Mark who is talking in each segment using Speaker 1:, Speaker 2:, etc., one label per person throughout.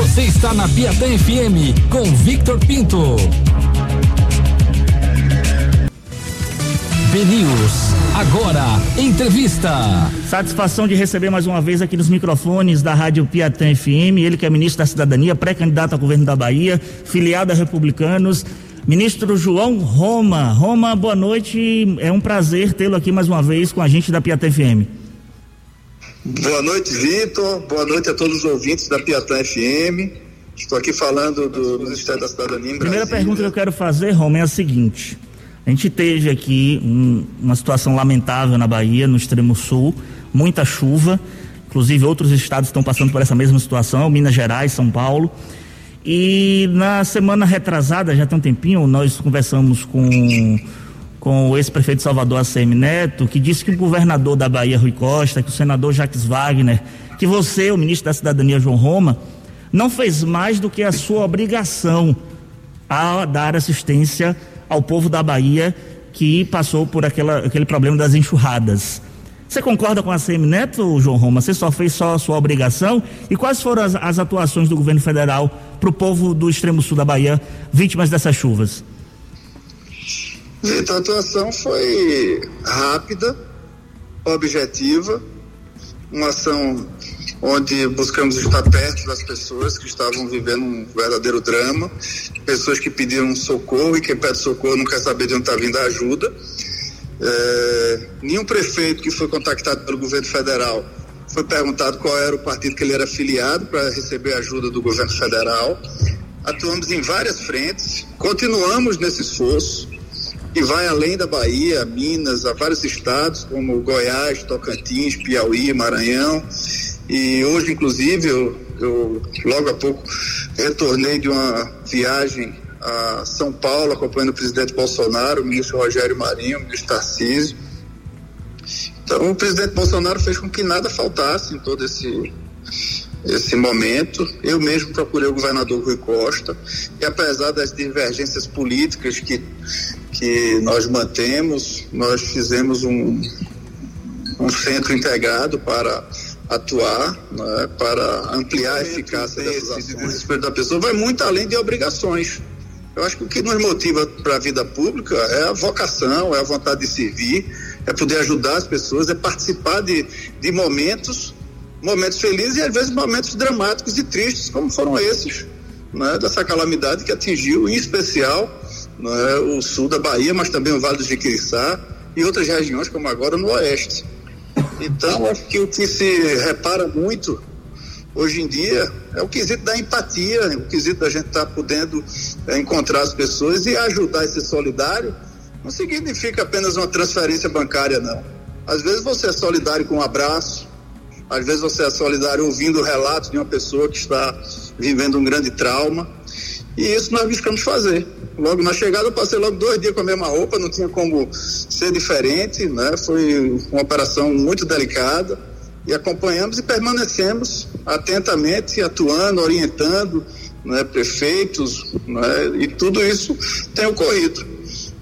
Speaker 1: Você está na Piatã FM com Victor Pinto. BNews. Agora, entrevista.
Speaker 2: Satisfação de receber mais uma vez aqui nos microfones da Rádio Piatã FM, ele que é ministro da Cidadania, pré-candidato ao governo da Bahia, filiado a Republicanos. Ministro João Roma. Roma, boa noite. É um prazer tê-lo aqui mais uma vez com a gente da Piatã FM.
Speaker 3: Boa noite, Vitor. Boa noite a todos os ouvintes da Piatã FM. Estou aqui falando do Ministério da Cidadania. Em
Speaker 2: Primeira pergunta que eu quero fazer, Roma, é a seguinte. A gente teve aqui um, uma situação lamentável na Bahia, no extremo sul, muita chuva, inclusive outros estados estão passando por essa mesma situação, Minas Gerais, São Paulo. E na semana retrasada, já tem um tempinho, nós conversamos com, com o ex-prefeito Salvador, ACM Neto, que disse que o governador da Bahia, Rui Costa, que o senador Jacques Wagner, que você, o ministro da Cidadania, João Roma, não fez mais do que a sua obrigação a dar assistência ao povo da Bahia que passou por aquela, aquele problema das enxurradas. Você concorda com a CM Neto, João Roma? Você só fez só a sua obrigação? E quais foram as, as atuações do governo federal para o povo do extremo sul da Bahia, vítimas dessas chuvas?
Speaker 3: Então, a atuação foi rápida, objetiva, uma ação onde buscamos estar perto das pessoas que estavam vivendo um verdadeiro drama, pessoas que pediram socorro e quem pede socorro não quer saber de onde está vindo a ajuda. É, nenhum prefeito que foi contactado pelo governo federal foi perguntado qual era o partido que ele era afiliado para receber ajuda do governo federal. Atuamos em várias frentes, continuamos nesse esforço que vai além da Bahia, Minas, a vários estados como Goiás, Tocantins, Piauí, Maranhão e hoje, inclusive, eu, eu logo há pouco retornei de uma viagem a São Paulo, acompanhando o presidente Bolsonaro, o ministro Rogério Marinho, o ministro Tarcísio. Então, o presidente Bolsonaro fez com que nada faltasse em todo esse, esse momento. Eu mesmo procurei o governador Rui Costa, e apesar das divergências políticas que, que nós mantemos, nós fizemos um, um centro integrado para atuar né, para ampliar a eficácia dessas ações. Da pessoa vai muito além de obrigações. Eu acho que o que nos motiva para a vida pública é a vocação, é a vontade de servir, é poder ajudar as pessoas, é participar de, de momentos, momentos felizes e às vezes momentos dramáticos e tristes, como foram esses, né, dessa calamidade que atingiu, em especial, né, o sul da Bahia, mas também o Vale do Jiquiriçá e outras regiões, como agora no Oeste. Então, acho que o que se repara muito hoje em dia é o quesito da empatia, o quesito da gente estar tá podendo é, encontrar as pessoas e ajudar e ser solidário. Não significa apenas uma transferência bancária, não. Às vezes você é solidário com um abraço, às vezes você é solidário ouvindo o relato de uma pessoa que está vivendo um grande trauma. E isso nós buscamos fazer. Logo na chegada eu passei logo dois dias com a mesma roupa, não tinha como ser diferente, né? Foi uma operação muito delicada e acompanhamos e permanecemos atentamente atuando, orientando, né, prefeitos, né, e tudo isso tem ocorrido.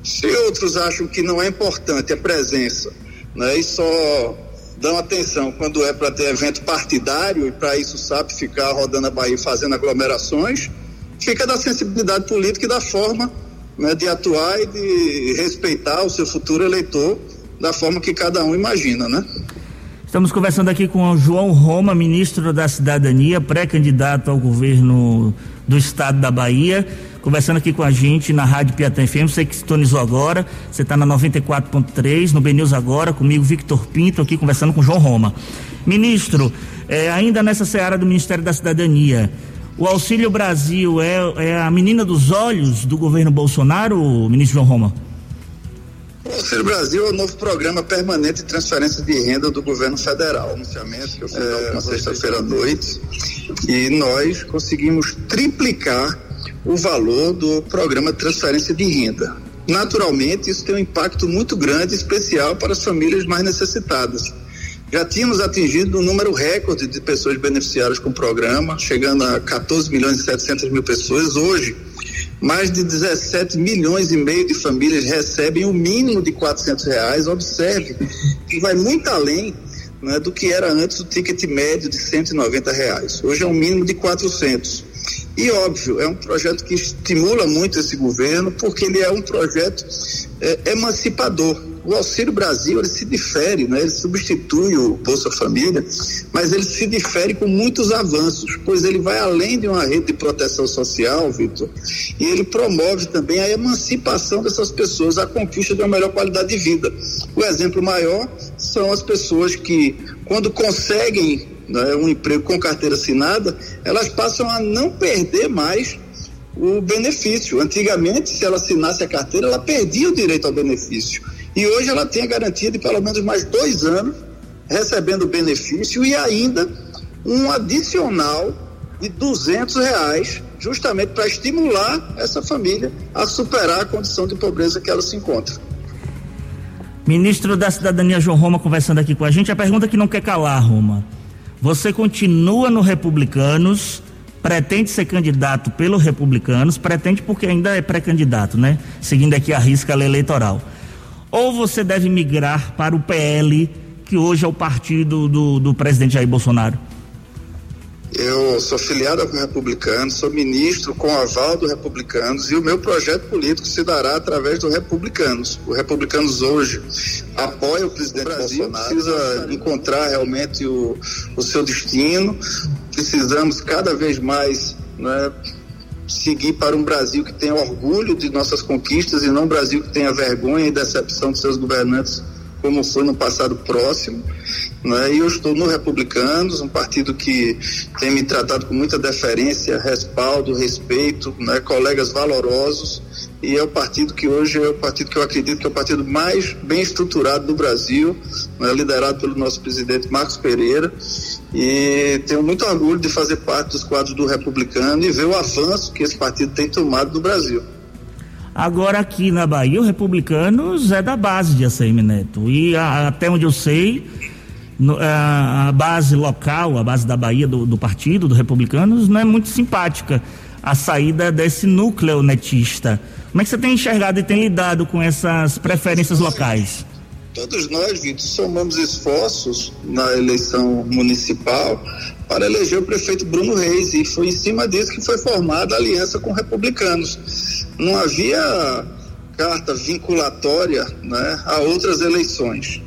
Speaker 3: Se outros acham que não é importante a presença, né, e só dão atenção quando é para ter evento partidário e para isso sabe ficar rodando a Bahia fazendo aglomerações, fica da sensibilidade política e da forma né, de atuar e de respeitar o seu futuro eleitor da forma que cada um imagina, né?
Speaker 2: Estamos conversando aqui com o João Roma, ministro da Cidadania, pré-candidato ao governo do estado da Bahia, conversando aqui com a gente na Rádio Piatã FM, você que sintonizou agora, você está na 94.3, no BNews agora, comigo Victor Pinto, aqui conversando com João Roma. Ministro, eh, ainda nessa seara do Ministério da Cidadania, o Auxílio Brasil é, é a menina dos olhos do governo Bolsonaro, ministro João Roma?
Speaker 3: O Auxílio Brasil é o novo programa permanente de transferência de renda do governo federal. Anunciamento que eu fiz é, na sexta-feira à noite. E nós conseguimos triplicar o valor do programa de transferência de renda. Naturalmente, isso tem um impacto muito grande, especial para as famílias mais necessitadas já tínhamos atingido um número recorde de pessoas beneficiadas com o programa, chegando a 14 milhões e 700 mil pessoas. Hoje, mais de 17 milhões e meio de famílias recebem o mínimo de 400 reais. Observe que vai muito além né, do que era antes o ticket médio de 190 reais. Hoje é um mínimo de 400. E óbvio, é um projeto que estimula muito esse governo, porque ele é um projeto é, emancipador. O Auxílio Brasil ele se difere, né? ele substitui o Bolsa Família, mas ele se difere com muitos avanços, pois ele vai além de uma rede de proteção social, Vitor, e ele promove também a emancipação dessas pessoas, a conquista de uma melhor qualidade de vida. O exemplo maior são as pessoas que, quando conseguem né, um emprego com carteira assinada, elas passam a não perder mais o benefício. Antigamente, se ela assinasse a carteira, ela perdia o direito ao benefício. E hoje ela tem a garantia de pelo menos mais dois anos recebendo benefício e ainda um adicional de duzentos reais, justamente para estimular essa família a superar a condição de pobreza que ela se encontra.
Speaker 2: Ministro da Cidadania João Roma conversando aqui com a gente. A pergunta que não quer calar, Roma. Você continua no Republicanos, pretende ser candidato pelo Republicanos, pretende porque ainda é pré-candidato, né? Seguindo aqui a risca eleitoral ou você deve migrar para o PL, que hoje é o partido do, do presidente Jair Bolsonaro?
Speaker 3: Eu sou filiado ao Republicano, sou ministro com aval do Republicanos e o meu projeto político se dará através do Republicanos. O Republicanos hoje apoia o presidente Brasil, Bolsonaro, precisa encontrar realmente o, o seu destino. Precisamos cada vez mais né, seguir para um Brasil que tenha orgulho de nossas conquistas e não um Brasil que tenha vergonha e decepção de seus governantes, como foi no passado próximo. Né? E eu estou no Republicanos, um partido que tem me tratado com muita deferência, respaldo, respeito, né? colegas valorosos e é o partido que hoje é o partido que eu acredito que é o partido mais bem estruturado do Brasil, né, liderado pelo nosso presidente Marcos Pereira. E tenho muito orgulho de fazer parte dos quadros do Republicano e ver o avanço que esse partido tem tomado no Brasil.
Speaker 2: Agora aqui na Bahia, o Republicanos é da base de ACM Neto. E a, até onde eu sei, no, a, a, base local, a base da Bahia do, do partido, do Republicanos, não é muito simpática a saída desse núcleo netista. Como é que você tem enxergado e tem lidado com essas preferências locais?
Speaker 3: Todos nós, Vitor, somamos esforços na eleição municipal para eleger o prefeito Bruno Reis e foi em cima disso que foi formada a aliança com republicanos. Não havia carta vinculatória né, a outras eleições.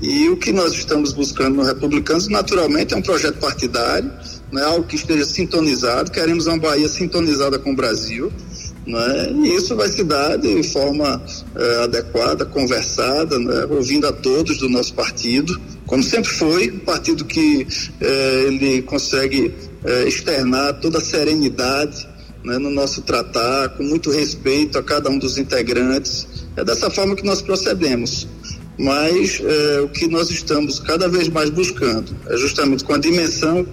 Speaker 3: E o que nós estamos buscando no Republicanos, naturalmente, é um projeto partidário, né, algo que esteja sintonizado. Queremos uma Bahia sintonizada com o Brasil. Né? E isso vai se dar de forma eh, adequada, conversada, né? ouvindo a todos do nosso partido, como sempre foi, um partido que eh, ele consegue eh, externar toda a serenidade né, no nosso tratar, com muito respeito a cada um dos integrantes. É dessa forma que nós procedemos mas é, o que nós estamos cada vez mais buscando é justamente com a dimensão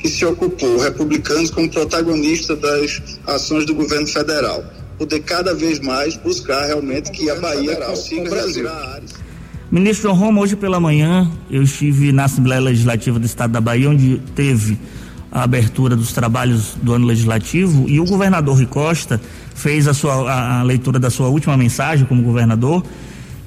Speaker 3: que se ocupou, republicanos como protagonista das ações do governo federal, poder cada vez mais buscar realmente que a Bahia federal, consiga o Brasil.
Speaker 2: Ministro Roma, hoje pela manhã eu estive na Assembleia Legislativa do Estado da Bahia, onde teve a abertura dos trabalhos do ano legislativo e o governador Rui Costa fez a sua a, a leitura da sua última mensagem como governador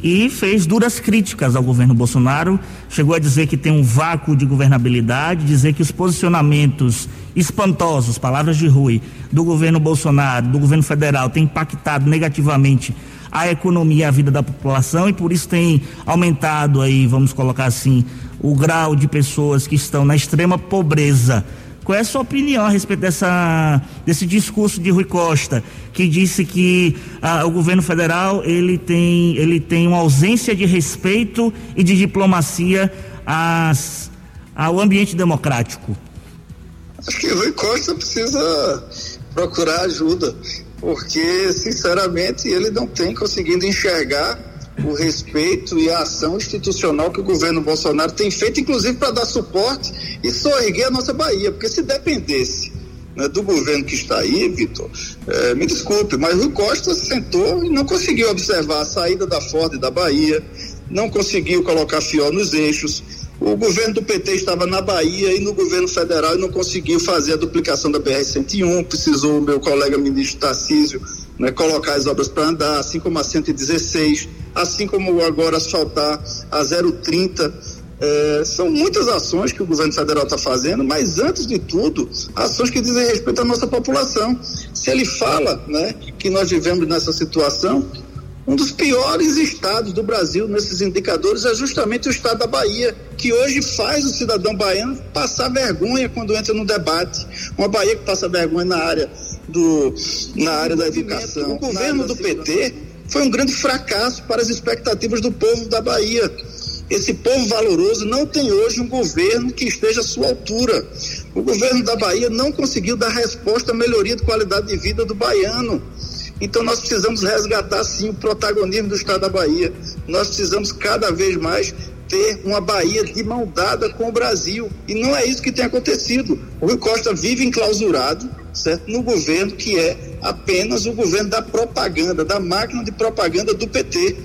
Speaker 2: e fez duras críticas ao governo Bolsonaro. Chegou a dizer que tem um vácuo de governabilidade, dizer que os posicionamentos espantosos, palavras de Rui, do governo Bolsonaro, do governo federal, têm impactado negativamente a economia e a vida da população e por isso tem aumentado aí, vamos colocar assim, o grau de pessoas que estão na extrema pobreza. Qual é a sua opinião a respeito dessa, desse discurso de Rui Costa, que disse que ah, o governo federal ele tem, ele tem uma ausência de respeito e de diplomacia às, ao ambiente democrático?
Speaker 3: Acho que Rui Costa precisa procurar ajuda, porque, sinceramente, ele não tem conseguido enxergar o respeito e a ação institucional que o governo Bolsonaro tem feito, inclusive para dar suporte e soerguer a nossa Bahia, porque se dependesse né, do governo que está aí, Vitor, é, me desculpe, mas Rui Costa sentou e não conseguiu observar a saída da Ford da Bahia, não conseguiu colocar fiel nos eixos. O governo do PT estava na Bahia e no governo federal e não conseguiu fazer a duplicação da BR-101. Precisou o meu colega ministro Tarcísio né, colocar as obras para andar, assim como a 116, assim como agora asfaltar a 030 É, são muitas ações que o governo federal está fazendo, mas antes de tudo, ações que dizem respeito à nossa população. Se ele fala né, que nós vivemos nessa situação, um dos piores estados do Brasil nesses indicadores é justamente o estado da Bahia, que hoje faz o cidadão baiano passar vergonha quando entra no debate. Uma Bahia que passa vergonha na área, do, na área da educação. O governo do PT foi um grande fracasso para as expectativas do povo da Bahia. Esse povo valoroso não tem hoje um governo que esteja à sua altura. O governo da Bahia não conseguiu dar resposta à melhoria de qualidade de vida do baiano. Então nós precisamos resgatar sim o protagonismo do Estado da Bahia. Nós precisamos cada vez mais ter uma Bahia de mão dada com o Brasil. E não é isso que tem acontecido. O Rui Costa vive enclausurado, certo? No governo que é apenas o governo da propaganda, da máquina de propaganda do PT.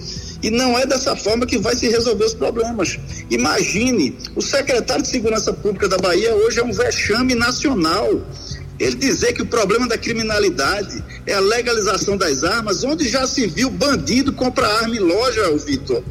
Speaker 3: E não é dessa forma que vai se resolver os problemas. Imagine, o secretário de Segurança Pública da Bahia hoje é um vexame nacional. Ele dizer que o problema da criminalidade é a legalização das armas, onde já se viu bandido comprar arma em loja, Vitor.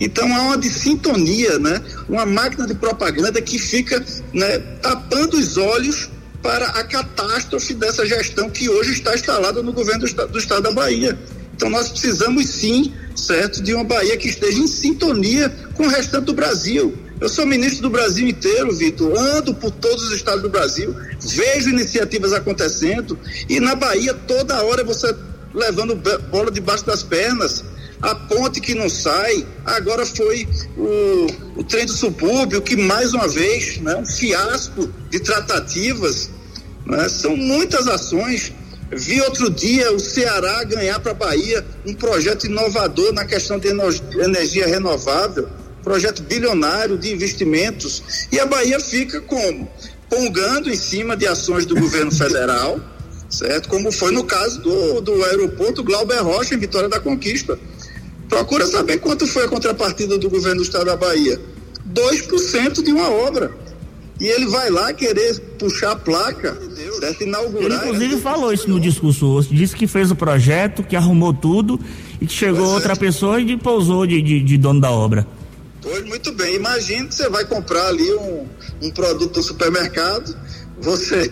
Speaker 3: Então há uma de sintonia, né? Uma máquina de propaganda que fica né, tapando os olhos para a catástrofe dessa gestão que hoje está instalada no governo do, estado, do estado da Bahia. Então nós precisamos sim, certo, de uma Bahia que esteja em sintonia com o restante do Brasil. Eu sou ministro do Brasil inteiro, Vitor, ando por todos os estados do Brasil, vejo iniciativas acontecendo e na Bahia toda hora você levando bola debaixo das pernas. A ponte que não sai, agora foi o, o trem do subúrbio, que mais uma vez, né, um fiasco de tratativas. Né, são muitas ações Vi outro dia o Ceará ganhar para a Bahia um projeto inovador na questão de energia renovável, projeto bilionário de investimentos, e a Bahia fica como? Pongando em cima de ações do governo federal, certo? Como foi no caso do, do aeroporto Glauber Rocha em Vitória da Conquista. Procura saber quanto foi a contrapartida do governo do estado da Bahia. 2% de uma obra. E ele vai lá querer puxar a placa, certo? Inaugurar.
Speaker 2: Ele inclusive falou isso no discurso hoje, disse que fez o projeto, que arrumou tudo e que chegou pois outra é. pessoa e pousou de, de, de, dono da obra.
Speaker 3: Pois muito bem, imagine que você vai comprar ali um, um produto do supermercado, você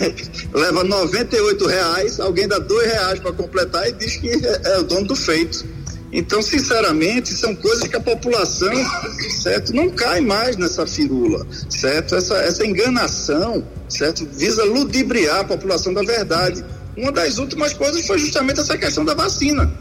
Speaker 3: leva 98 reais, alguém dá dois reais para completar e diz que é, é o dono do feito. Então, sinceramente, são coisas que a população, certo, não cai mais nessa firula, certo? Essa, essa enganação, certo, visa ludibriar a população da verdade. Uma das últimas coisas foi justamente essa questão da vacina.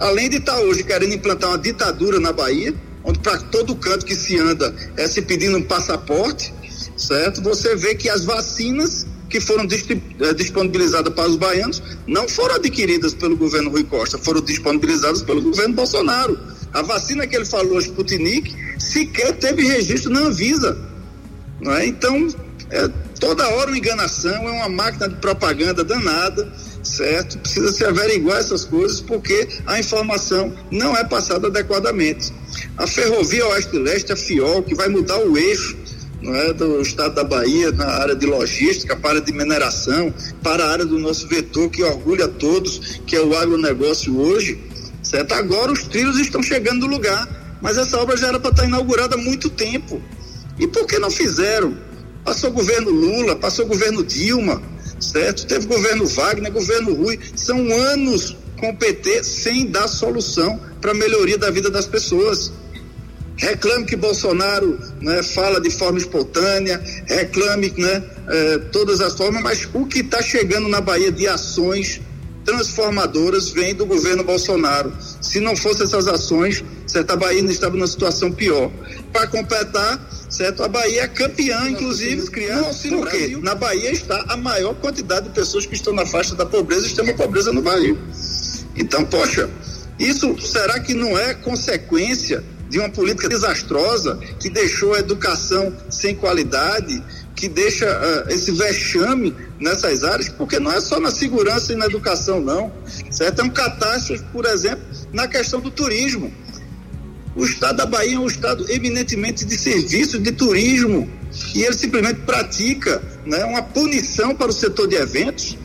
Speaker 3: Além de estar hoje querendo implantar uma ditadura na Bahia, onde para todo canto que se anda é se pedindo um passaporte, certo? Você vê que as vacinas que foram eh, disponibilizadas para os baianos não foram adquiridas pelo governo Rui Costa, foram disponibilizadas pelo governo Bolsonaro. A vacina que ele falou, Sputnik, sequer teve registro na Anvisa. Não é? Então, é toda hora uma enganação, é uma máquina de propaganda danada, certo? Precisa se averiguar essas coisas porque a informação não é passada adequadamente. A ferrovia Oeste-Leste, a FIOL, que vai mudar o eixo é, do estado da Bahia, na área de logística, para a área de mineração, para a área do nosso vetor que orgulha todos, que é o agronegócio hoje, certo? Agora os trilhos estão chegando no lugar, mas essa obra já era para estar inaugurada há muito tempo. E por que não fizeram? Passou o governo Lula, passou o governo Dilma, certo? Teve governo Wagner, governo Rui, são anos com o PT sem dar solução para a melhoria da vida das pessoas reclame que Bolsonaro né, fala de forma espontânea, reclame né, eh, todas as formas, mas o que está chegando na Bahia de ações transformadoras vem do governo Bolsonaro. Se não fossem essas ações, certo, a Bahia estava numa situação pior. Para completar, certo, a Bahia é campeã, inclusive, criando auxílio porque na Bahia está a maior quantidade de pessoas que estão na faixa da pobreza, extrema pobreza no Bahia. Então, poxa, isso será que não é consequência de uma política desastrosa que deixou a educação sem qualidade, que deixa uh, esse vexame nessas áreas, porque não é só na segurança e na educação, não. Certo? É um catástrofe, por exemplo, na questão do turismo. O estado da Bahia é um estado eminentemente de serviço, de turismo, e ele simplesmente pratica né, uma punição para o setor de eventos,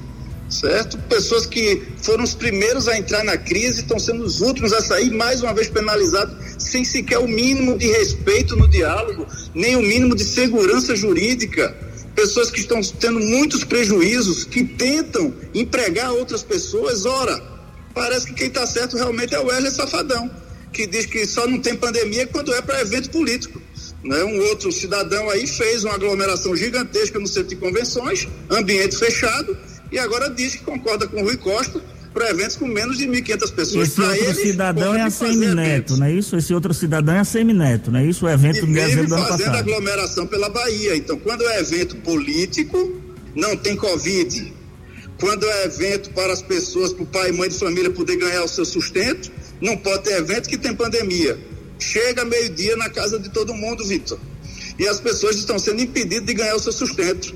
Speaker 3: certo? Pessoas que foram os primeiros a entrar na crise estão sendo os últimos a sair, mais uma vez penalizados, sem sequer o mínimo de respeito no diálogo, nem o mínimo de segurança jurídica. Pessoas que estão tendo muitos prejuízos, que tentam empregar outras pessoas. Ora, parece que quem está certo realmente é o Wesley Safadão, que diz que só não tem pandemia quando é para evento político. Né? Um outro cidadão aí fez uma aglomeração gigantesca no centro de convenções, ambiente fechado, e agora diz que concorda com o Rui Costa para eventos com menos de 1.500 pessoas.
Speaker 2: Esse outro ele, cidadão é a Semineto, não é isso? Esse outro cidadão é a Semineto, não é isso? O evento
Speaker 3: do dezembro do ano passado. fazendo aglomeração pela Bahia. Então, quando é evento político, não tem Covid. Quando é evento para as pessoas, para o pai e mãe de família poder ganhar o seu sustento, não pode ter evento que tem pandemia. Chega meio-dia na casa de todo mundo, Vitor. E as pessoas estão sendo impedidas de ganhar o seu sustento.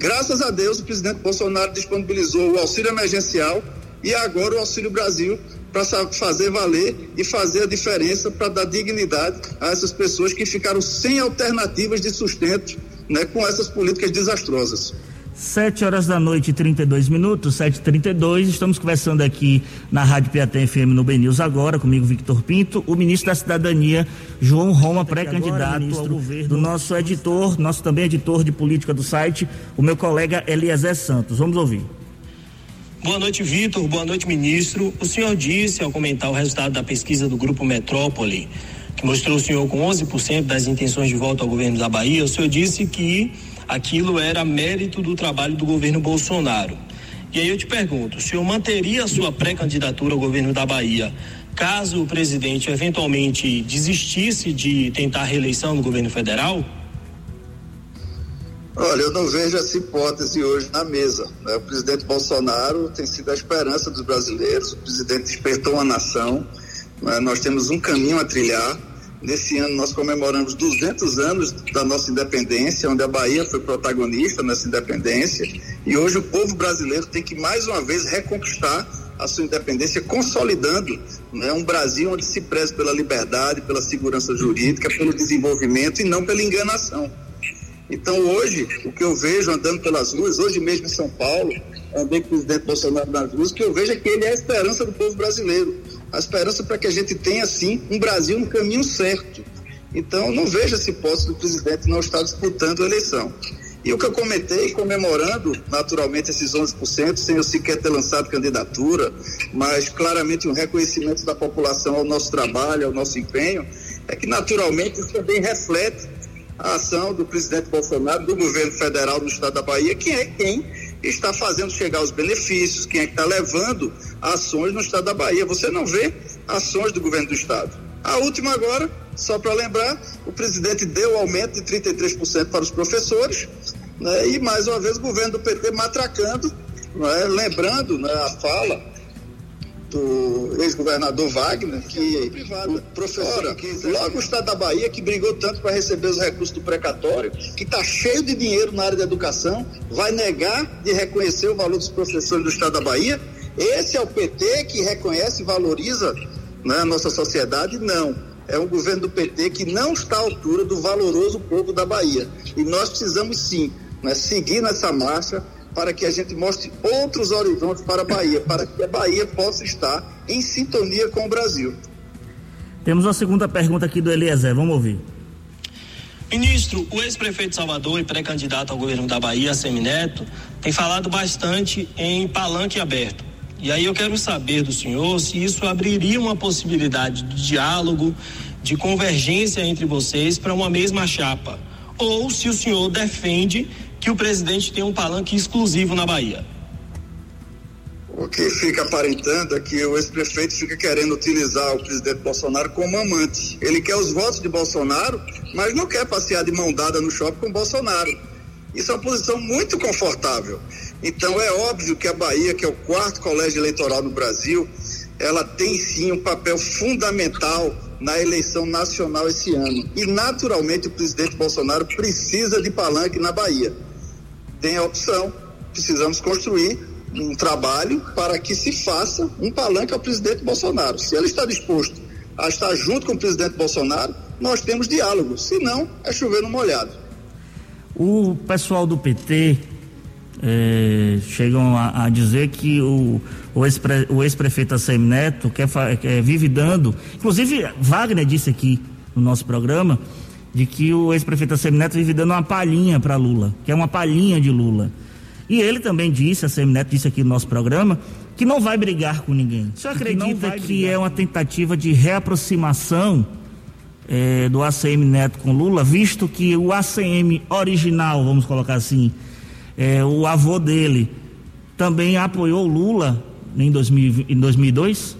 Speaker 3: Graças a Deus, o presidente Bolsonaro disponibilizou o auxílio emergencial e agora o Auxílio Brasil para fazer valer e fazer a diferença para dar dignidade a essas pessoas que ficaram sem alternativas de sustento né, com essas políticas desastrosas.
Speaker 2: 7 horas da noite, 32 minutos, 7h32. Estamos conversando aqui na Rádio Piatã FM no BNews agora, comigo, Victor Pinto, o ministro da Cidadania, João Roma, pré-candidato ao governo do nosso editor, nosso também editor de política do site, o meu colega Eliezer Santos. Vamos ouvir.
Speaker 4: Boa noite, Vitor. Boa noite, ministro. O senhor disse, ao comentar o resultado da pesquisa do Grupo Metrópole, que mostrou o senhor com 11% das intenções de volta ao governo da Bahia, o senhor disse que aquilo era mérito do trabalho do governo Bolsonaro. E aí eu te pergunto, o senhor manteria a sua pré-candidatura ao governo da Bahia caso o presidente eventualmente desistisse de tentar a reeleição no governo federal?
Speaker 3: Olha, eu não vejo essa hipótese hoje na mesa. Né? O presidente Bolsonaro tem sido a esperança dos brasileiros, o presidente despertou a nação. Né? Nós temos um caminho a trilhar Nesse ano nós comemoramos 200 anos da nossa independência, onde a Bahia foi protagonista nessa independência. E hoje o povo brasileiro tem que mais uma vez reconquistar a sua independência, consolidando né, um Brasil onde se preze pela liberdade, pela segurança jurídica, pelo desenvolvimento e não pela enganação. Então hoje, o que eu vejo andando pelas ruas, hoje mesmo em São Paulo, andei com o presidente Bolsonaro nas ruas, o que eu vejo é que ele é a esperança do povo brasileiro a esperança para que a gente tenha, sim, um Brasil no caminho certo. Então, não vejo essa hipótese do presidente não estar disputando a eleição. E o que eu comentei, comemorando naturalmente esses 11%, sem eu sequer ter lançado candidatura, mas claramente um reconhecimento da população ao nosso trabalho, ao nosso empenho, é que naturalmente isso também reflete a ação do presidente Bolsonaro, do governo federal do estado da Bahia, que é quem está fazendo chegar os benefícios, quem é que está levando ações no estado da Bahia. Você não vê ações do governo do estado. A última agora, só para lembrar, o presidente deu aumento de 33% para os professores, né, e mais uma vez o governo do PT matracando, né, lembrando né, a fala do ex-governador Wagner, que o professor, logo o estado da Bahia, que brigou tanto para receber os recursos do precatório, que está cheio de dinheiro na área da educação, vai negar de reconhecer o valor dos professores do estado da Bahia? Esse é o PT que reconhece e valoriza né, a nossa sociedade? Não. É um governo do PT que não está à altura do valoroso povo da Bahia. E nós precisamos sim né, seguir nessa marcha para que a gente mostre outros horizontes para a Bahia, para que a Bahia possa estar em sintonia com o Brasil.
Speaker 2: Temos uma segunda pergunta aqui do Eliezer, vamos ouvir.
Speaker 4: Ministro, o ex-prefeito de Salvador e pré-candidato ao governo da Bahia, Semineto, tem falado bastante em palanque aberto. E aí eu quero saber do senhor se isso abriria uma possibilidade de diálogo, de convergência entre vocês para uma mesma chapa. Ou se o senhor defende que o presidente tem um palanque exclusivo na Bahia.
Speaker 3: O que fica aparentando é que o ex-prefeito fica querendo utilizar o presidente Bolsonaro como amante. Ele quer os votos de Bolsonaro, mas não quer passear de mão dada no shopping com Bolsonaro. Isso é uma posição muito confortável. Então é óbvio que a Bahia, que é o quarto colégio eleitoral no Brasil, ela tem sim um papel fundamental na eleição nacional esse ano. E naturalmente o presidente Bolsonaro precisa de palanque na Bahia tem a opção. Precisamos construir um trabalho para que se faça um palanque ao presidente Bolsonaro. Se ele está disposto a estar junto com o presidente Bolsonaro, nós temos diálogo. Se não, é chover no molhado.
Speaker 2: O pessoal do PT é, chegam a, a, dizer que o, o ex-prefeito ex ACM Neto quer, quer, vive dando, inclusive Wagner disse aqui no nosso programa, de que o ex-prefeito ACM Neto vive dando uma palhinha para Lula, que é uma palhinha de Lula. E ele também disse, a ACM Neto disse aqui no nosso programa, que não vai brigar com ninguém. Você acredita que, que é uma tentativa de reaproximação é, do ACM Neto com Lula, visto que o ACM original, vamos colocar assim, é, o avô dele também apoiou Lula em, 2000, em 2002?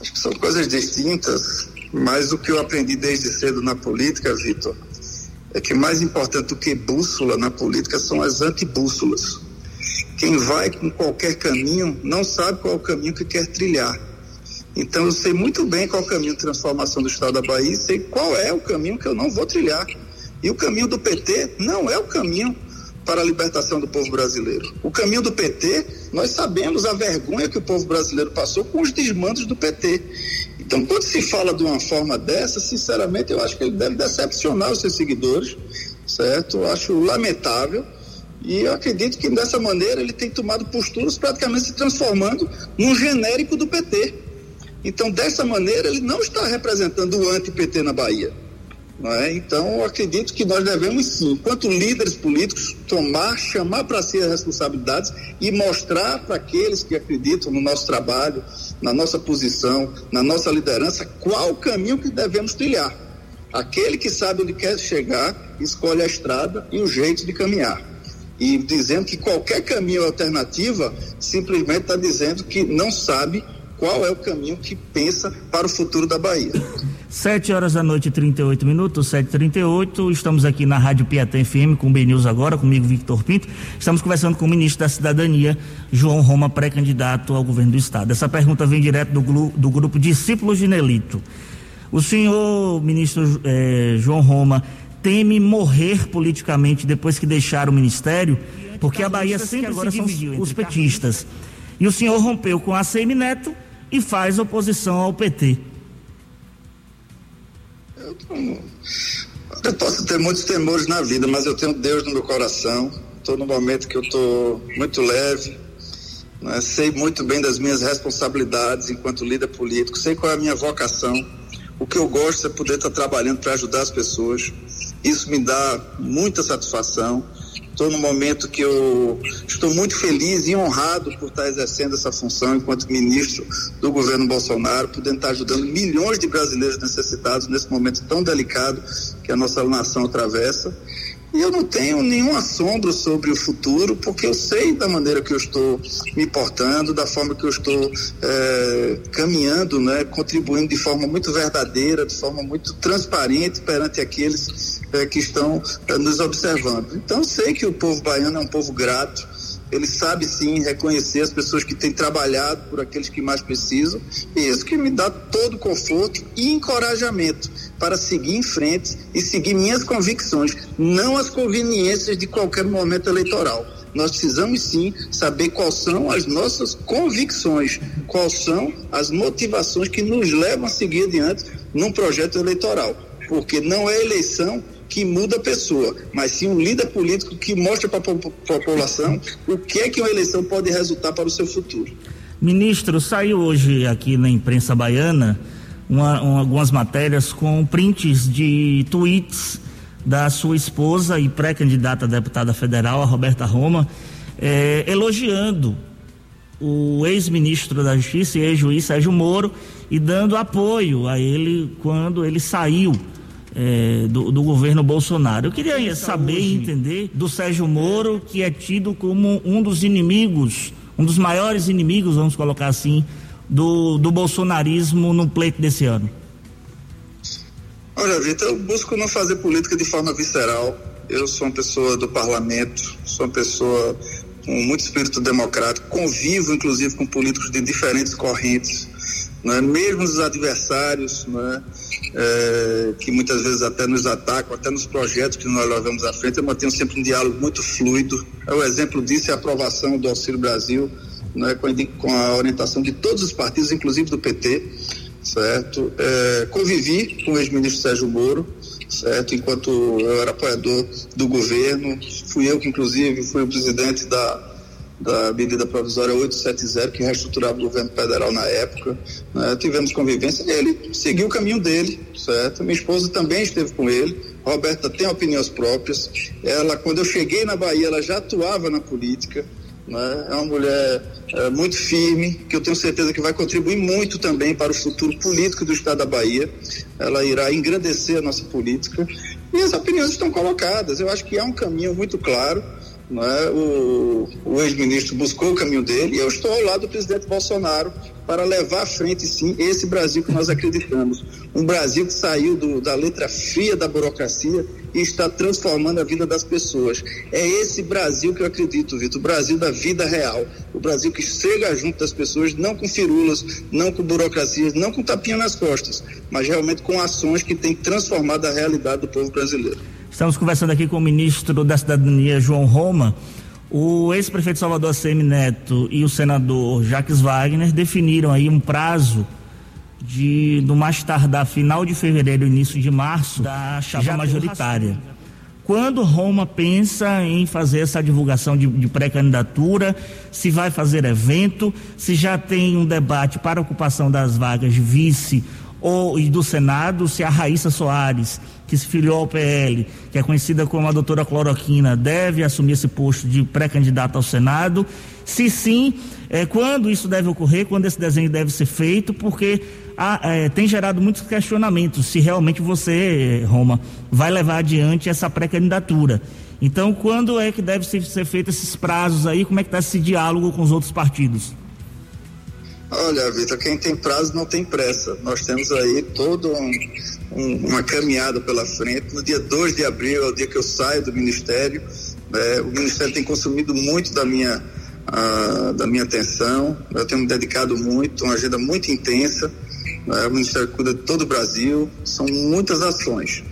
Speaker 3: Acho que são coisas distintas, mas o que eu aprendi desde cedo na política, Vitor, é que mais importante do que bússola na política são as antibússolas. Quem vai com qualquer caminho não sabe qual é o caminho que quer trilhar. Então eu sei muito bem qual é o caminho de transformação do Estado da Bahia e sei qual é o caminho que eu não vou trilhar. E o caminho do PT não é o caminho para a libertação do povo brasileiro. O caminho do PT, nós sabemos a vergonha que o povo brasileiro passou com os desmandos do PT. Então, quando se fala de uma forma dessa, sinceramente, eu acho que ele deve decepcionar os seus seguidores, certo? Eu acho lamentável. E eu acredito que dessa maneira ele tem tomado posturas praticamente se transformando num genérico do PT. Então, dessa maneira, ele não está representando o anti-PT na Bahia. É? Então, acredito que nós devemos sim, enquanto líderes políticos, tomar, chamar para si as responsabilidades e mostrar para aqueles que acreditam no nosso trabalho, na nossa posição, na nossa liderança, qual o caminho que devemos trilhar. Aquele que sabe onde quer chegar, escolhe a estrada e o jeito de caminhar. E dizendo que qualquer caminho alternativa simplesmente está dizendo que não sabe qual é o caminho que pensa para o futuro da Bahia.
Speaker 2: Sete horas da noite, 38 minutos, sete trinta e oito. Estamos aqui na Rádio Piatã FM com o Ben News agora, comigo Victor Pinto. Estamos conversando com o ministro da Cidadania, João Roma, pré-candidato ao governo do estado. Essa pergunta vem direto do, do grupo Discípulos de Nelito. O senhor, ministro eh, João Roma, teme morrer politicamente depois que deixar o ministério? Porque a Bahia sempre agora são os petistas. E o senhor rompeu com a ACM Neto e faz oposição ao PT.
Speaker 3: Eu posso ter muitos temores na vida, mas eu tenho Deus no meu coração. Estou num momento que eu estou muito leve, né? sei muito bem das minhas responsabilidades enquanto líder político, sei qual é a minha vocação. O que eu gosto é poder estar trabalhando para ajudar as pessoas. Isso me dá muita satisfação. Estou no momento que eu estou muito feliz e honrado por estar exercendo essa função enquanto ministro do governo Bolsonaro, podendo estar ajudando milhões de brasileiros necessitados nesse momento tão delicado que a nossa nação atravessa. E eu não tenho nenhum assombro sobre o futuro, porque eu sei da maneira que eu estou me portando, da forma que eu estou é, caminhando, né, contribuindo de forma muito verdadeira, de forma muito transparente perante aqueles é, que estão é, nos observando. Então, sei que o povo baiano é um povo grato, ele sabe sim reconhecer as pessoas que têm trabalhado por aqueles que mais precisam, e isso que me dá todo conforto e encorajamento para seguir em frente e seguir minhas convicções, não as conveniências de qualquer momento eleitoral. Nós precisamos sim saber quais são as nossas convicções, quais são as motivações que nos levam a seguir adiante num projeto eleitoral, porque não é eleição que muda a pessoa, mas sim um líder político que mostra para a população o que é que uma eleição pode resultar para o seu futuro.
Speaker 2: Ministro, saiu hoje aqui na imprensa baiana uma, uma, algumas matérias com prints de tweets da sua esposa e pré-candidata a deputada federal, a Roberta Roma, eh, elogiando o ex-ministro da Justiça e ex-juiz Sérgio Moro e dando apoio a ele quando ele saiu é, do, do, governo Bolsonaro. Eu queria saber e entender do Sérgio Moro, que é tido como um dos inimigos, um dos maiores inimigos, vamos colocar assim, do, do bolsonarismo no pleito desse ano.
Speaker 3: Olha, Vitor, eu busco não fazer política de forma visceral. Eu sou uma pessoa do parlamento, sou uma pessoa com muito espírito democrático, convivo inclusive com políticos de diferentes correntes né? mesmo os adversários, né? É, que muitas vezes até nos atacam, até nos projetos que nós levamos à frente, eu mantenho sempre um diálogo muito fluido. O exemplo disso é a aprovação do Auxílio Brasil, né? com, a, com a orientação de todos os partidos, inclusive do PT, certo? É, convivi com o ex-ministro Sérgio Moro, certo? Enquanto eu era apoiador do governo, Fui eu que, inclusive, fui o presidente da, da medida provisória 870, que reestruturava o governo federal na época. Né? Tivemos convivência e ele seguiu o caminho dele, certo? Minha esposa também esteve com ele. Roberta tem opiniões próprias. Ela, quando eu cheguei na Bahia, ela já atuava na política. Né? É uma mulher é, muito firme, que eu tenho certeza que vai contribuir muito também para o futuro político do Estado da Bahia. Ela irá engrandecer a nossa política. E as opiniões estão colocadas. Eu acho que há um caminho muito claro. Né? O, o ex-ministro buscou o caminho dele e eu estou ao lado do presidente Bolsonaro para levar à frente, sim, esse Brasil que nós acreditamos. Um Brasil que saiu do, da letra fria da burocracia e está transformando a vida das pessoas. É esse Brasil que eu acredito, Vitor, o Brasil da vida real. O Brasil que chega junto das pessoas, não com firulas, não com burocracias, não com tapinha nas costas, mas realmente com ações que têm transformado a realidade do povo brasileiro.
Speaker 2: Estamos conversando aqui com o ministro da Cidadania, João Roma. O ex-prefeito Salvador, ACM Neto, e o senador Jacques Wagner definiram aí um prazo de, no mais tardar, final de fevereiro, início de março, da chapa majoritária. Quando Roma pensa em fazer essa divulgação de, de pré-candidatura, se vai fazer evento, se já tem um debate para ocupação das vagas de vice ou e do Senado, se a Raíssa Soares, que se filiou ao PL, que é conhecida como a doutora Cloroquina, deve assumir esse posto de pré-candidata ao Senado. Se sim, é, quando isso deve ocorrer, quando esse desenho deve ser feito, porque é, tem gerado muitos questionamentos se realmente você, Roma, vai levar adiante essa pré-candidatura. Então, quando é que deve ser, ser feito esses prazos aí? Como é que está esse diálogo com os outros partidos?
Speaker 3: Olha, Vitor, quem tem prazo não tem pressa. Nós temos aí toda um, um, uma caminhada pela frente. No dia 2 de abril é o dia que eu saio do Ministério. É, o Ministério tem consumido muito da minha, da minha atenção. Eu tenho me dedicado muito, uma agenda muito intensa. É, o Ministério cuida de todo o Brasil. São muitas ações.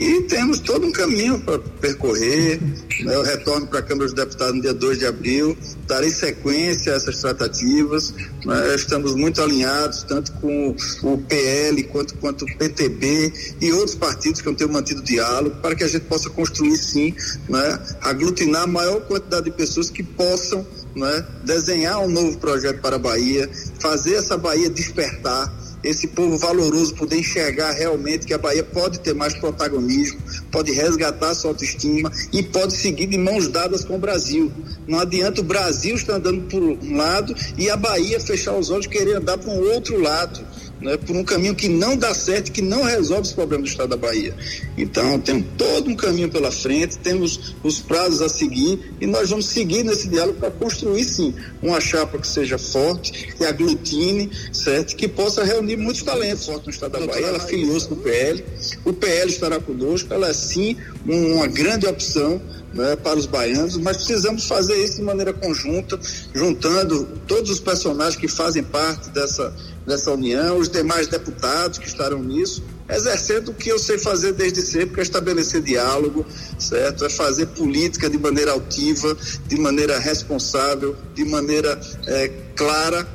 Speaker 3: E temos todo um caminho para percorrer. Né? Eu retorno para a Câmara dos Deputados no dia 2 de abril, darei sequência a essas tratativas. Né? Estamos muito alinhados, tanto com o PL quanto, quanto o PTB e outros partidos que eu tenho mantido diálogo, para que a gente possa construir, sim, né? aglutinar a maior quantidade de pessoas que possam né? desenhar um novo projeto para a Bahia, fazer essa Bahia despertar esse povo valoroso poder enxergar realmente que a Bahia pode ter mais protagonismo, pode resgatar sua autoestima e pode seguir de mãos dadas com o Brasil. Não adianta o Brasil estar andando por um lado e a Bahia fechar os olhos e querer andar para um outro lado né, por um caminho que não dá certo, que não resolve os problemas do Estado da Bahia. Então, temos todo um caminho pela frente, temos os prazos a seguir e nós vamos seguir nesse diálogo para construir, sim, uma chapa que seja forte, que aglutine, certo? Que possa reunir muitos talentos fortes no Estado da Bahia. Ela filiou-se no PL, o PL estará conosco, ela é, sim, uma grande opção né, para os baianos, mas precisamos fazer isso de maneira conjunta, juntando todos os personagens que fazem parte dessa, dessa união, os demais deputados que estarão nisso, exercendo o que eu sei fazer desde sempre, que é estabelecer diálogo, certo? É fazer política de maneira altiva, de maneira responsável, de maneira é, clara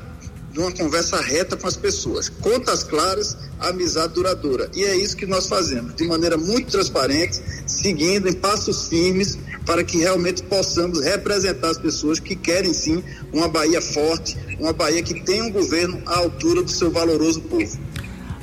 Speaker 3: de uma conversa reta com as pessoas. Contas claras, amizade duradoura. E é isso que nós fazemos, de maneira muito transparente, seguindo em passos firmes, para que realmente possamos representar as pessoas que querem sim uma Bahia forte, uma Bahia que tenha um governo à altura do seu valoroso povo.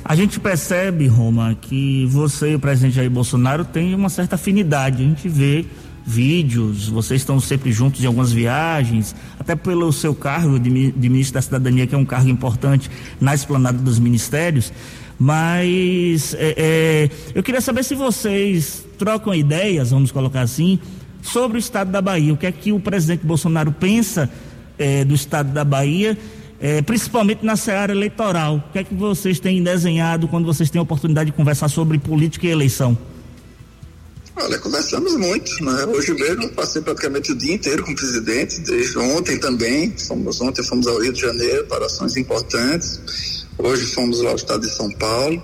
Speaker 2: A gente percebe, Roma, que você e o presidente Jair Bolsonaro têm uma certa afinidade. A gente vê vídeos, vocês estão sempre juntos em algumas viagens, até pelo seu cargo de, de ministro da Cidadania, que é um cargo importante na esplanada dos ministérios. Mas é, é, eu queria saber se vocês trocam ideias, vamos colocar assim, sobre o estado da Bahia. O que é que o presidente Bolsonaro pensa é, do estado da Bahia, é, principalmente na seara eleitoral? O que é que vocês têm desenhado quando vocês têm a oportunidade de conversar sobre política e eleição?
Speaker 3: Olha, conversamos muito, né? Hoje mesmo passei praticamente o dia inteiro com o presidente, desde ontem também, fomos, ontem fomos ao Rio de Janeiro para ações importantes, hoje fomos lá ao estado de São Paulo,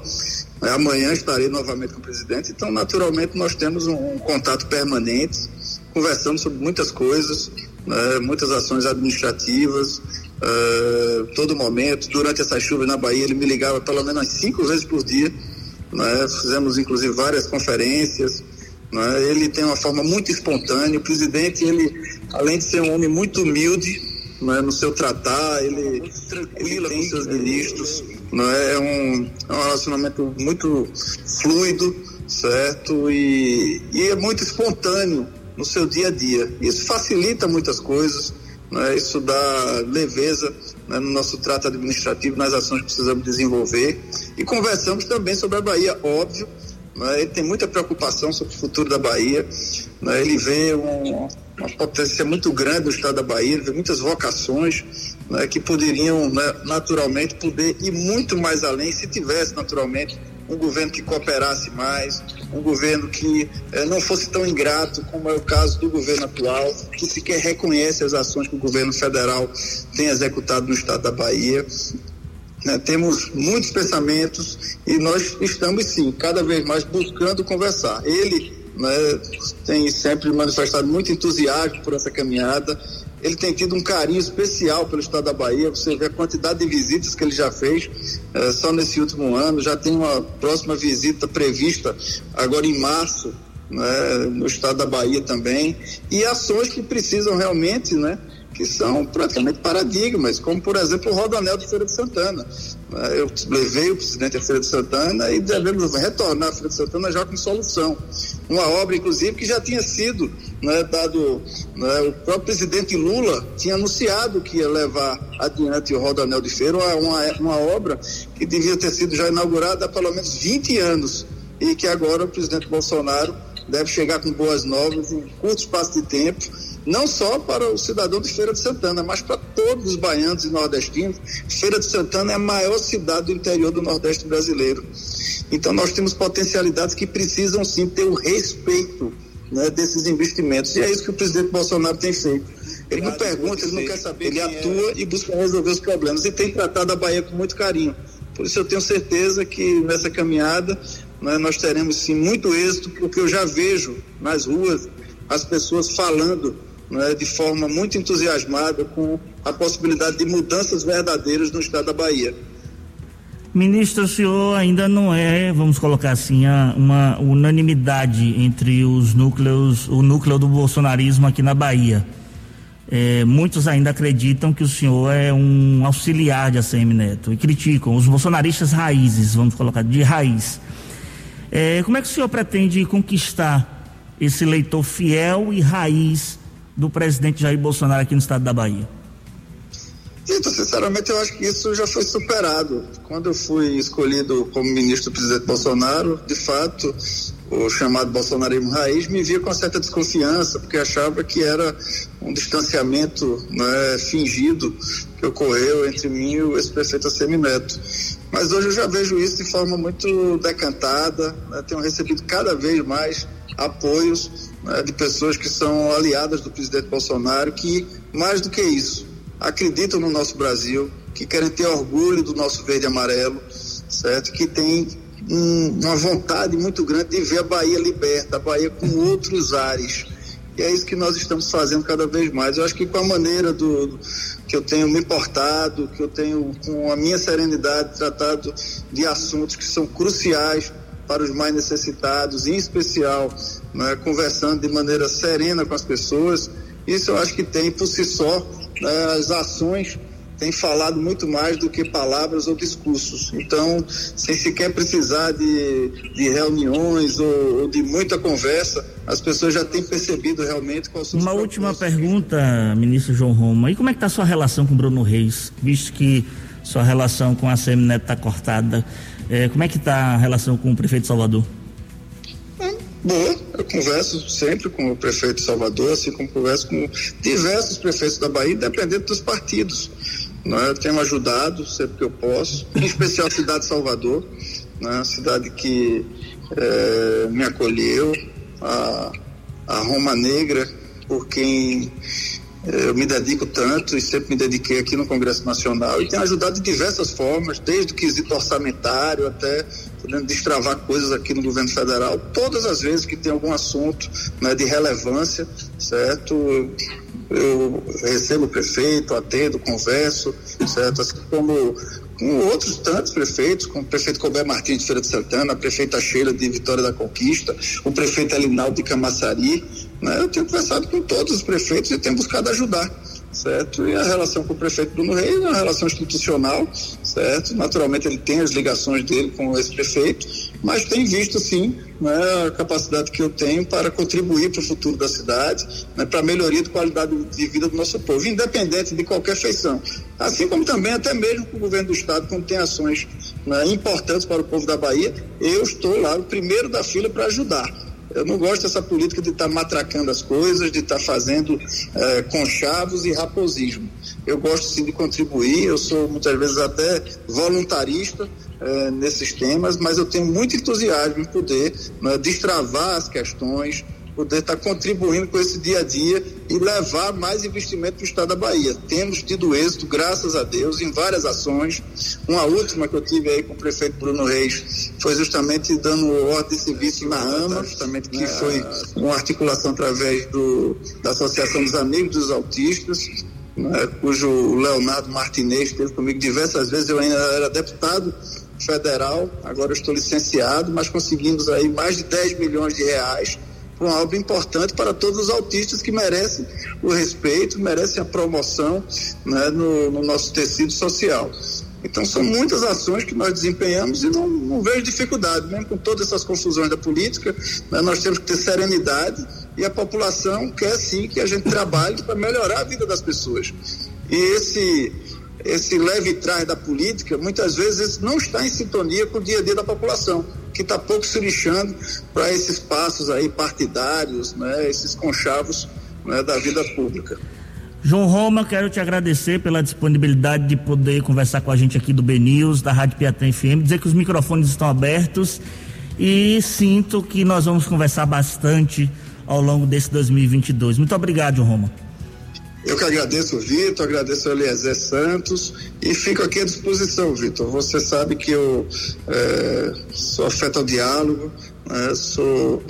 Speaker 3: amanhã estarei novamente com o presidente, então naturalmente nós temos um, um contato permanente, conversamos sobre muitas coisas, né? muitas ações administrativas, uh, todo momento, durante essa chuva na Bahia ele me ligava pelo menos cinco vezes por dia, né? fizemos inclusive várias conferências, Né? Ele tem uma forma muito espontânea. O presidente, ele, além de ser um homem muito humilde né, no seu tratar, ele tranquila com seus ministros. Né? É, um, é um relacionamento muito fluido, certo? E, e é muito espontâneo no seu dia a dia. Isso facilita muitas coisas. Né? Isso dá leveza né, no nosso trato administrativo, nas ações que precisamos desenvolver. E conversamos também sobre a Bahia, óbvio, né? Ele tem muita preocupação sobre o futuro da Bahia. Né? Ele vê um, uma potência muito grande do estado da Bahia, ele vê muitas vocações né, que poderiam né, naturalmente poder ir muito mais além se tivesse naturalmente um governo que cooperasse mais, um governo que eh, não fosse tão ingrato como é o caso do governo atual, que sequer reconhece as ações que o governo federal tem executado no estado da Bahia. Né, temos muitos pensamentos e nós estamos sim cada vez mais buscando conversar. Ele né, tem sempre manifestado muito entusiasmo por essa caminhada. Ele tem tido um carinho especial pelo estado da Bahia. Você vê a quantidade de visitas que ele já fez eh, só nesse último ano. Já tem uma próxima visita prevista agora em março né, no estado da Bahia também. E ações que precisam realmente, né? Que são praticamente paradigmas, como por exemplo o Rodanel de Feira de Santana. Né? Eu levei o presidente à Feira de Santana e devemos retornar à Feira de Santana já com solução. Uma obra, inclusive, que já tinha sido né, dado. Né, o próprio presidente Lula tinha anunciado que ia levar adiante o Rodanel de Feira, uma, uma obra que devia ter sido já inaugurada há pelo menos 20 anos e que agora o presidente Bolsonaro deve chegar com boas novas em curto espaço de tempo não só para o cidadão de Feira de Santana, mas para todos os baianos e nordestinos. Feira de Santana é a maior cidade do interior do Nordeste brasileiro. Então nós temos potencialidades que precisam sim ter o respeito né, desses investimentos. E é isso que o presidente Bolsonaro tem feito. Ele não pergunta, ele não quer saber, ele atua e busca resolver os problemas. E tem tratado a Bahia com muito carinho. Por isso eu tenho certeza que nessa caminhada né, nós teremos sim muito êxito, porque eu já vejo nas ruas as pessoas falando né, de forma muito entusiasmada com a possibilidade de mudanças verdadeiras no estado da Bahia.
Speaker 2: Ministro, o senhor ainda não é, vamos colocar assim, uma unanimidade entre os núcleos, o núcleo do bolsonarismo aqui na Bahia. É, muitos ainda acreditam que o senhor é um auxiliar de ACM Neto e criticam os bolsonaristas raízes, vamos colocar, de raiz. É, como é que o senhor pretende conquistar esse eleitor fiel e raiz do presidente Jair Bolsonaro aqui no estado da Bahia?
Speaker 3: Então, sinceramente, eu acho que isso já foi superado. Quando eu fui escolhido como ministro do presidente Bolsonaro, de fato, o chamado bolsonarismo raiz me via com certa desconfiança, porque achava que era um distanciamento né, fingido que ocorreu entre mim e o ex-prefeito Semineto. Mas hoje eu já vejo isso de forma muito decantada, né, tenho recebido cada vez mais apoios né, de pessoas que são aliadas do presidente Bolsonaro, que, mais do que isso, acreditam no nosso Brasil, que querem ter orgulho do nosso verde e amarelo, certo? Que tem um, uma vontade muito grande de ver a Bahia liberta, a Bahia com outros ares. E é isso que nós estamos fazendo cada vez mais. Eu acho que com a maneira do, do que eu tenho me portado, que eu tenho com a minha serenidade tratado de assuntos que são cruciais para os mais necessitados, em especial né, conversando de maneira serena com as pessoas. Isso eu acho que tem por si só né, as ações têm falado muito mais do que palavras ou discursos. Então, sem sequer precisar de, de reuniões ou, ou, de muita conversa, as pessoas já têm percebido realmente qual
Speaker 2: são Uma última pergunta, ministro João Roma. E como é que está a sua relação com Bruno Reis, visto que sua relação com a Semineto está cortada? É, como é que está a relação com o prefeito de Salvador?
Speaker 3: boa, eu converso sempre com o prefeito de Salvador, assim como converso com diversos prefeitos da Bahia, independente dos partidos. Né? Eu tenho ajudado sempre que eu posso, em especial a cidade de Salvador, né? a cidade que é, me acolheu, a, a Roma Negra, por quem eu me dedico tanto e sempre me dediquei aqui no Congresso Nacional e tenho ajudado de diversas formas, desde o quesito orçamentário até podendo destravar coisas aqui no governo federal, todas as vezes que tem algum assunto né, de relevância, certo? Eu recebo o prefeito, atendo, converso, certo? Assim como com outros tantos prefeitos, com o prefeito Colbert Martins de Feira de Santana, a prefeita Sheila de Vitória da Conquista, o prefeito Elinaldo de Camaçari. Né? Eu tenho conversado com todos os prefeitos e tenho buscado ajudar certo? E a relação com o prefeito Bruno Reis é uma relação institucional, certo? Naturalmente ele tem as ligações dele com esse prefeito, mas tem visto sim né, a capacidade que eu tenho para contribuir para o futuro da cidade, né, para a melhoria da qualidade de vida do nosso povo, independente de qualquer feição. Assim como também até mesmo o governo do estado, quando tem ações né, importantes para o povo da Bahia, eu estou lá o primeiro da fila para ajudar eu não gosto dessa política de estar tá matracando as coisas, de estar tá fazendo é, conchavos e raposismo. Eu gosto sim de contribuir, eu sou muitas vezes até voluntarista é, nesses temas, mas eu tenho muito entusiasmo em poder né, destravar as questões, poder estar contribuindo com esse dia a dia e levar mais investimento para o estado da Bahia. Temos tido êxito, graças a Deus, em várias ações. Uma última que eu tive aí com o prefeito Bruno Reis foi justamente dando ordem de serviço na AMA, justamente que foi uma articulação através do, da Associação dos Amigos dos Autistas, né, cujo Leonardo Martinez esteve comigo diversas vezes, eu ainda era deputado federal, agora estou licenciado, mas conseguimos aí mais de 10 milhões de reais uma obra importante para todos os autistas que merecem o respeito, merecem a promoção né, no, no, nosso tecido social. Então são muitas ações que nós desempenhamos e não, não vejo dificuldade, mesmo com todas essas confusões da política, né, nós temos que ter serenidade e a população quer sim que a gente trabalhe para melhorar a vida das pessoas. E esse esse leve trás da política, muitas vezes não está em sintonia com o dia a dia da população, que está pouco se lixando para esses passos aí partidários, né, esses conchavos né, da vida pública.
Speaker 2: João Roma, quero te agradecer pela disponibilidade de poder conversar com a gente aqui do BNews, da Rádio Piatã FM, dizer que os microfones estão abertos e sinto que nós vamos conversar bastante ao longo desse 2022. Muito obrigado, Roma.
Speaker 3: Eu que agradeço Vitor, agradeço o Eliezer Santos e fico aqui à disposição, Vitor. Você sabe que eu é, sou afeto ao diálogo, né, sou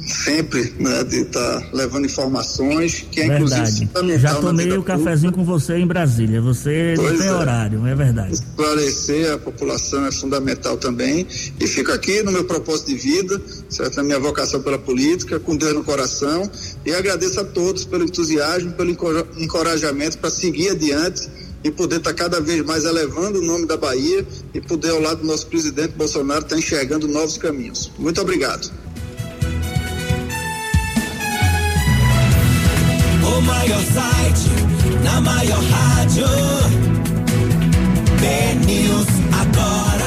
Speaker 3: sempre né, de estar tá levando informações, que é
Speaker 2: verdade. inclusive Já tomei o cafezinho com você em Brasília, você pois não tem é. horário, é verdade.
Speaker 3: Esclarecer a população é fundamental também e fico aqui no meu propósito de vida, certo? na minha vocação pela política, com Deus no coração e agradeço a todos pelo entusiasmo, pelo encorajamento para seguir adiante e poder estar tá cada vez mais elevando o nome da Bahia e poder, ao lado do nosso presidente Bolsonaro, estar tá enxergando novos caminhos. Muito obrigado.
Speaker 5: O maior site, na maior rádio, agora.